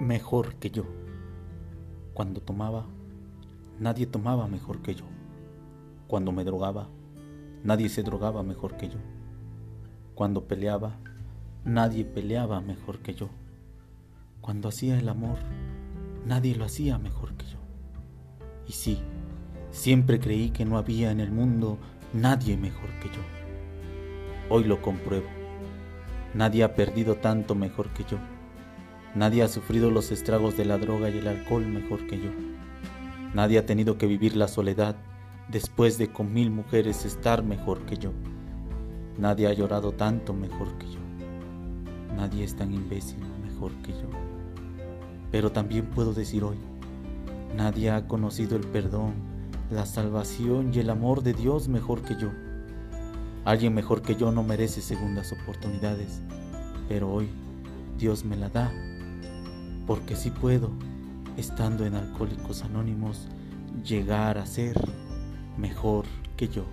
mejor que yo. Cuando tomaba, nadie tomaba mejor que yo. Cuando me drogaba, nadie se drogaba mejor que yo. Cuando peleaba, nadie peleaba mejor que yo. Cuando hacía el amor, nadie lo hacía mejor que yo. Y sí, siempre creí que no había en el mundo nadie mejor que yo. Hoy lo compruebo. Nadie ha perdido tanto mejor que yo. Nadie ha sufrido los estragos de la droga y el alcohol mejor que yo. Nadie ha tenido que vivir la soledad después de con mil mujeres estar mejor que yo. Nadie ha llorado tanto mejor que yo. Nadie es tan imbécil mejor que yo. Pero también puedo decir hoy, nadie ha conocido el perdón, la salvación y el amor de Dios mejor que yo. Alguien mejor que yo no merece segundas oportunidades, pero hoy Dios me la da porque sí puedo, estando en Alcohólicos Anónimos, llegar a ser mejor que yo.